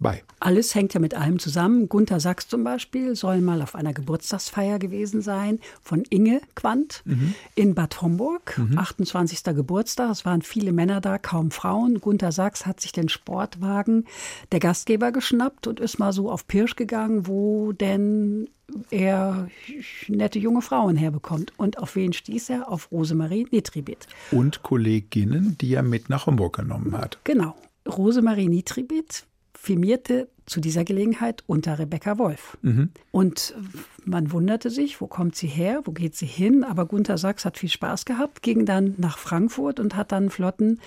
bei. Alles hängt ja mit allem zusammen. Gunther Sachs zum Beispiel soll mal auf einer Geburtstagsfeier gewesen sein von Inge Quandt mhm. in Bad Homburg. Mhm. 28. Geburtstag. Es waren viele Männer da, kaum Frauen. Gunther Sachs hat sich den Sportwagen der Gastgeber geschnappt und ist mal so auf Pirsch gegangen, wo denn er nette junge Frauen herbekommt. Und auf wen stieß er? Auf Rosemarie Nitribit. Und Kolleginnen, die er mit nach Homburg genommen hat. Genau. Rosemarie Nitribit firmierte zu dieser Gelegenheit unter Rebecca Wolf. Mhm. Und man wunderte sich, wo kommt sie her, wo geht sie hin? Aber Gunther Sachs hat viel Spaß gehabt, ging dann nach Frankfurt und hat dann flotten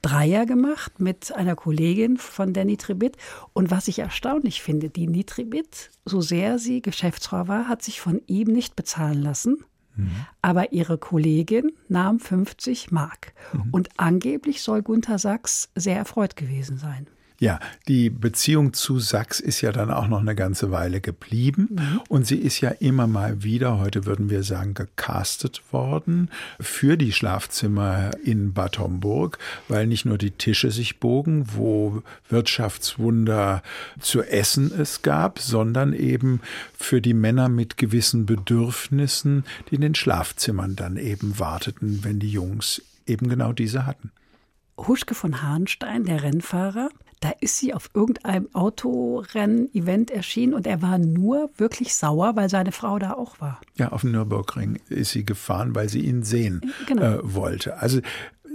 Dreier gemacht mit einer Kollegin von der Nitribit. Und was ich erstaunlich finde, die Nitribit, so sehr sie Geschäftsfrau war, hat sich von ihm nicht bezahlen lassen. Mhm. Aber ihre Kollegin nahm 50 Mark. Mhm. Und angeblich soll Gunther Sachs sehr erfreut gewesen sein. Ja, die Beziehung zu Sachs ist ja dann auch noch eine ganze Weile geblieben mhm. und sie ist ja immer mal wieder, heute würden wir sagen, gecastet worden für die Schlafzimmer in Bad Homburg, weil nicht nur die Tische sich bogen, wo Wirtschaftswunder zu essen es gab, sondern eben für die Männer mit gewissen Bedürfnissen, die in den Schlafzimmern dann eben warteten, wenn die Jungs eben genau diese hatten. Huschke von Hahnstein, der Rennfahrer, da ist sie auf irgendeinem Autorennen-Event erschienen und er war nur wirklich sauer, weil seine Frau da auch war. Ja, auf dem Nürburgring ist sie gefahren, weil sie ihn sehen genau. äh, wollte. Also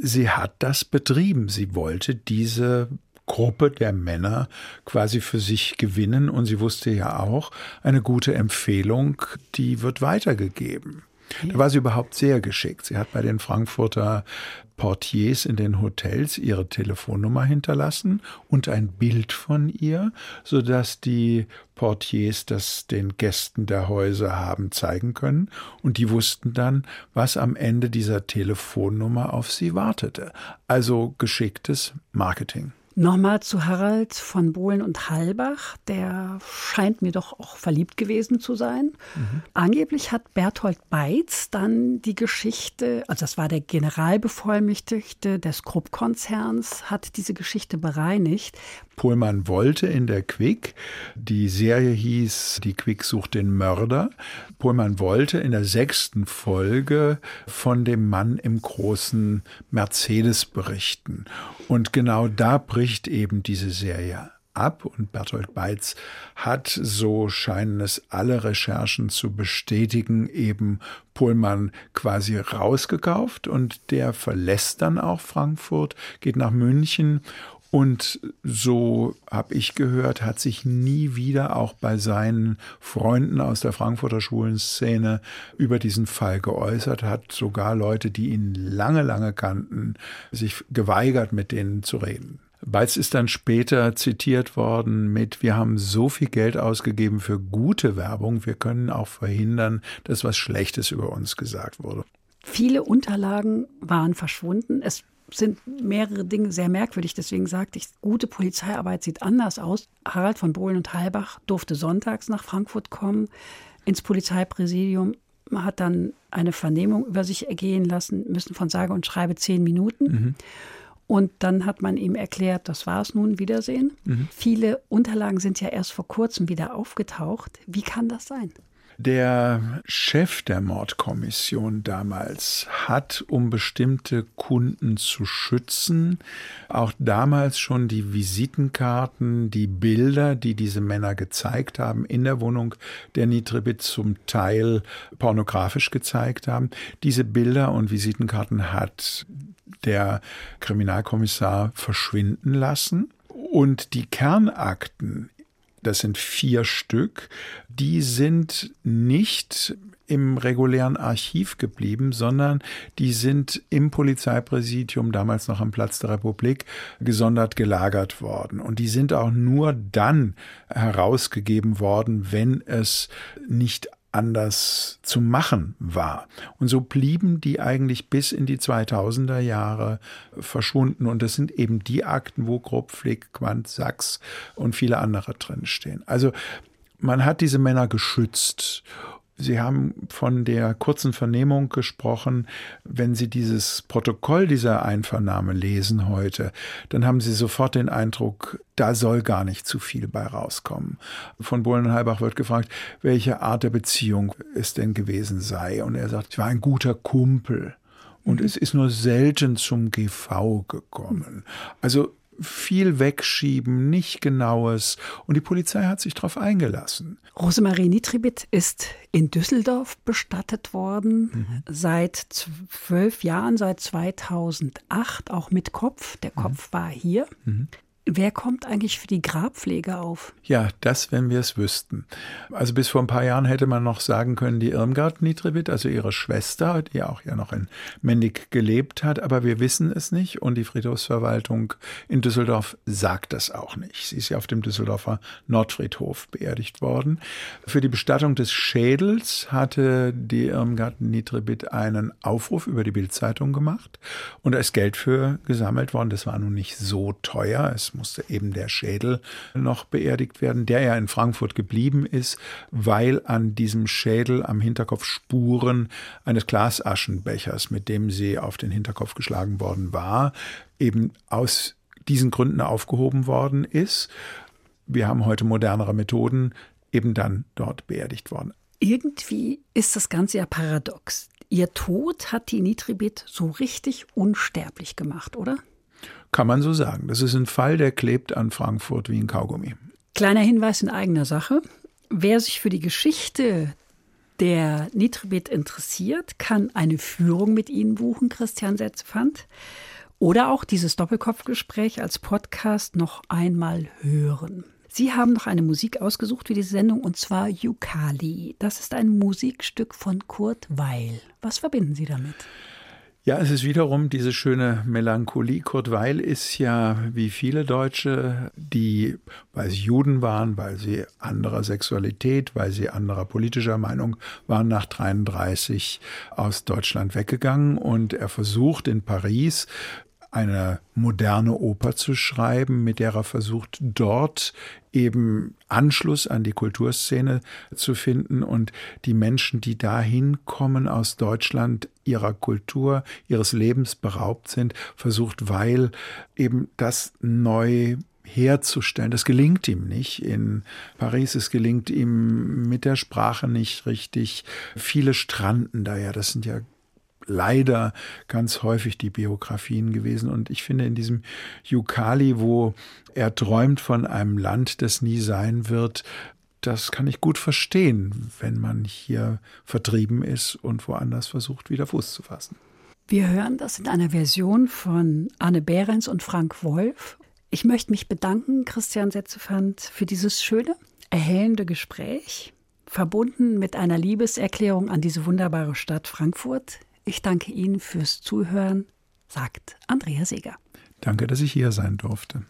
sie hat das betrieben. Sie wollte diese Gruppe der Männer quasi für sich gewinnen und sie wusste ja auch, eine gute Empfehlung, die wird weitergegeben. Da war sie überhaupt sehr geschickt. Sie hat bei den Frankfurter Portiers in den Hotels ihre Telefonnummer hinterlassen und ein Bild von ihr, so dass die Portiers das den Gästen der Häuser haben zeigen können und die wussten dann, was am Ende dieser Telefonnummer auf sie wartete. Also geschicktes Marketing. Nochmal zu Harald von Bohlen und Halbach. Der scheint mir doch auch verliebt gewesen zu sein. Mhm. Angeblich hat Berthold Beitz dann die Geschichte, also das war der Generalbevollmächtigte des Krupp-Konzerns, hat diese Geschichte bereinigt. Pohlmann wollte in der Quick, die Serie hieß Die Quick sucht den Mörder. Pohlmann wollte in der sechsten Folge von dem Mann im großen Mercedes berichten. Und genau da bricht eben diese Serie ab und Bertolt Beitz hat, so scheinen es alle Recherchen zu bestätigen, eben Pohlmann quasi rausgekauft und der verlässt dann auch Frankfurt, geht nach München und so habe ich gehört, hat sich nie wieder auch bei seinen Freunden aus der Frankfurter Schulenszene über diesen Fall geäußert, hat sogar Leute, die ihn lange, lange kannten, sich geweigert, mit denen zu reden. Beitz ist dann später zitiert worden mit, wir haben so viel Geld ausgegeben für gute Werbung, wir können auch verhindern, dass was Schlechtes über uns gesagt wurde. Viele Unterlagen waren verschwunden. Es sind mehrere Dinge sehr merkwürdig. Deswegen sagte ich, gute Polizeiarbeit sieht anders aus. Harald von Bohlen und Halbach durfte sonntags nach Frankfurt kommen, ins Polizeipräsidium, Man hat dann eine Vernehmung über sich ergehen lassen müssen von sage und schreibe zehn Minuten. Mhm. Und dann hat man ihm erklärt, das war es nun, Wiedersehen. Mhm. Viele Unterlagen sind ja erst vor kurzem wieder aufgetaucht. Wie kann das sein? Der Chef der Mordkommission damals hat, um bestimmte Kunden zu schützen, auch damals schon die Visitenkarten, die Bilder, die diese Männer gezeigt haben in der Wohnung der Nitribit zum Teil pornografisch gezeigt haben. Diese Bilder und Visitenkarten hat der Kriminalkommissar verschwinden lassen. Und die Kernakten das sind vier Stück, die sind nicht im regulären Archiv geblieben, sondern die sind im Polizeipräsidium, damals noch am Platz der Republik, gesondert gelagert worden. Und die sind auch nur dann herausgegeben worden, wenn es nicht anders zu machen war. Und so blieben die eigentlich bis in die 2000er Jahre verschwunden. Und das sind eben die Akten, wo Krupp, Flick, Quandt, Sachs und viele andere drinstehen. Also man hat diese Männer geschützt Sie haben von der kurzen Vernehmung gesprochen. Wenn Sie dieses Protokoll dieser Einvernahme lesen heute, dann haben Sie sofort den Eindruck, da soll gar nicht zu viel bei rauskommen. Von Bohlen-Halbach wird gefragt, welche Art der Beziehung es denn gewesen sei. Und er sagt, ich war ein guter Kumpel. Und es ist nur selten zum GV gekommen. Also viel wegschieben, nicht genaues. Und die Polizei hat sich darauf eingelassen. Rosemarie Nitribit ist in Düsseldorf bestattet worden, mhm. seit zwölf Jahren, seit 2008, auch mit Kopf. Der Kopf mhm. war hier. Mhm. Wer kommt eigentlich für die Grabpflege auf? Ja, das, wenn wir es wüssten. Also bis vor ein paar Jahren hätte man noch sagen können, die Irmgard Nitribit, also ihre Schwester, die auch ja noch in Mendig gelebt hat, aber wir wissen es nicht und die Friedhofsverwaltung in Düsseldorf sagt das auch nicht. Sie ist ja auf dem Düsseldorfer Nordfriedhof beerdigt worden. Für die Bestattung des Schädels hatte die Irmgard Nitribit einen Aufruf über die Bildzeitung gemacht und da ist Geld für gesammelt worden. Das war nun nicht so teuer. Es musste eben der Schädel noch beerdigt werden, der ja in Frankfurt geblieben ist, weil an diesem Schädel am Hinterkopf Spuren eines Glasaschenbechers, mit dem sie auf den Hinterkopf geschlagen worden war, eben aus diesen Gründen aufgehoben worden ist. Wir haben heute modernere Methoden, eben dann dort beerdigt worden. Irgendwie ist das Ganze ja paradox. Ihr Tod hat die Nitribit so richtig unsterblich gemacht, oder? Kann man so sagen. Das ist ein Fall, der klebt an Frankfurt wie ein Kaugummi. Kleiner Hinweis in eigener Sache. Wer sich für die Geschichte der Nitribit interessiert, kann eine Führung mit Ihnen buchen, Christian Setzfand. Oder auch dieses Doppelkopfgespräch als Podcast noch einmal hören. Sie haben noch eine Musik ausgesucht für diese Sendung und zwar Yukali. Das ist ein Musikstück von Kurt Weil. Was verbinden Sie damit? Ja, es ist wiederum diese schöne Melancholie. Kurt Weil ist ja, wie viele Deutsche, die, weil sie Juden waren, weil sie anderer Sexualität, weil sie anderer politischer Meinung waren, nach 33 aus Deutschland weggegangen und er versucht in Paris eine moderne Oper zu schreiben, mit der er versucht, dort eben Anschluss an die Kulturszene zu finden und die Menschen, die dahin kommen aus Deutschland, ihrer Kultur, ihres Lebens beraubt sind, versucht, weil eben das neu herzustellen. Das gelingt ihm nicht in Paris. Es gelingt ihm mit der Sprache nicht richtig. Viele stranden da ja. Das sind ja leider ganz häufig die Biografien gewesen. Und ich finde in diesem Yukali, wo er träumt von einem Land, das nie sein wird, das kann ich gut verstehen, wenn man hier vertrieben ist und woanders versucht, wieder Fuß zu fassen. Wir hören das in einer Version von Anne Behrens und Frank Wolf. Ich möchte mich bedanken, Christian Setzefand, für dieses schöne, erhellende Gespräch, verbunden mit einer Liebeserklärung an diese wunderbare Stadt Frankfurt. Ich danke Ihnen fürs Zuhören, sagt Andrea Seeger. Danke, dass ich hier sein durfte.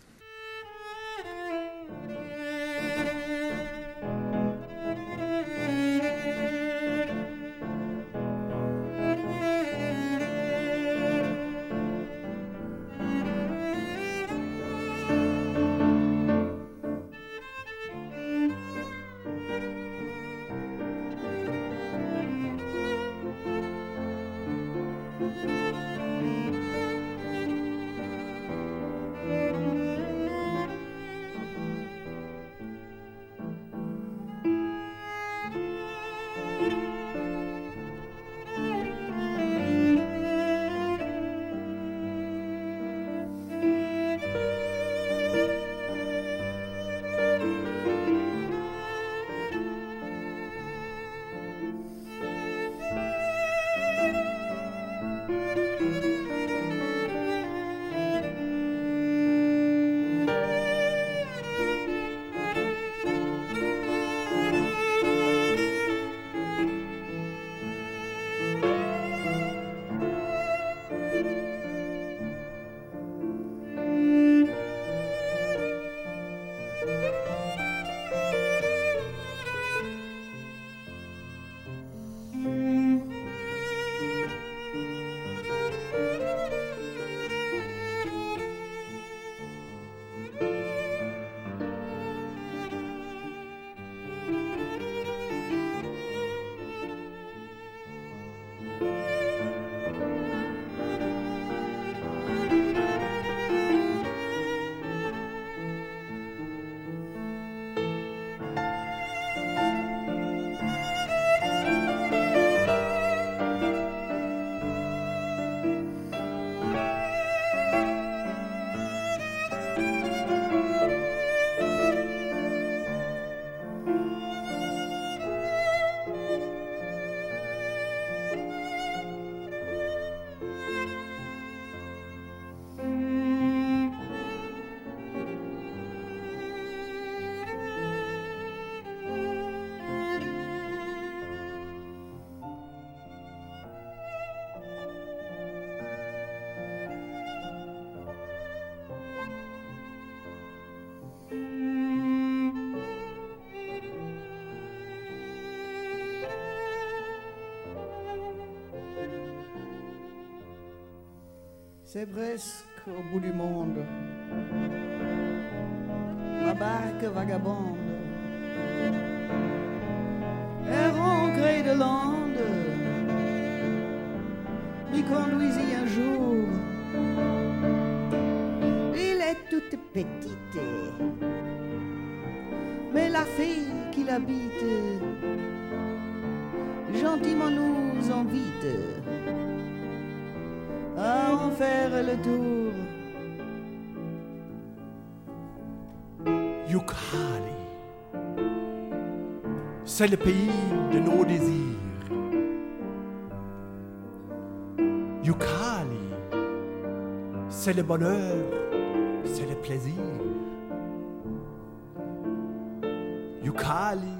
C'est presque au bout du monde. Ma barque vagabonde est rentrée de l'onde. M'y conduisit un jour. Il est toute petite, mais la fille qui l'habite gentiment nous invite faire le tour. Yucali, c'est le pays de nos désirs. Yucali, c'est le bonheur, c'est le plaisir. Yucali,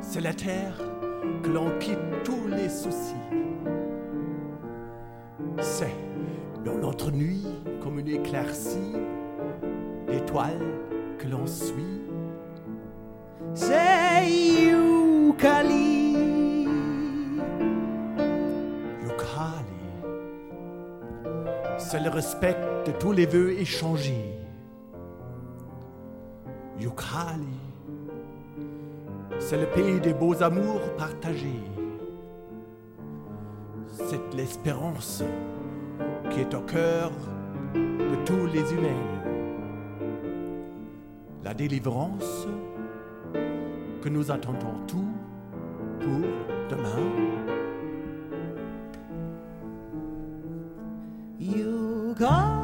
c'est la terre que l'on quitte tous les soucis. C'est suit. C'est. Yucali, c'est le respect de tous les vœux échangés. Yucali, c'est le pays des beaux amours partagés. C'est l'espérance qui est au cœur de tous les humains. La délivrance que nous attendons tout pour demain. Yucali,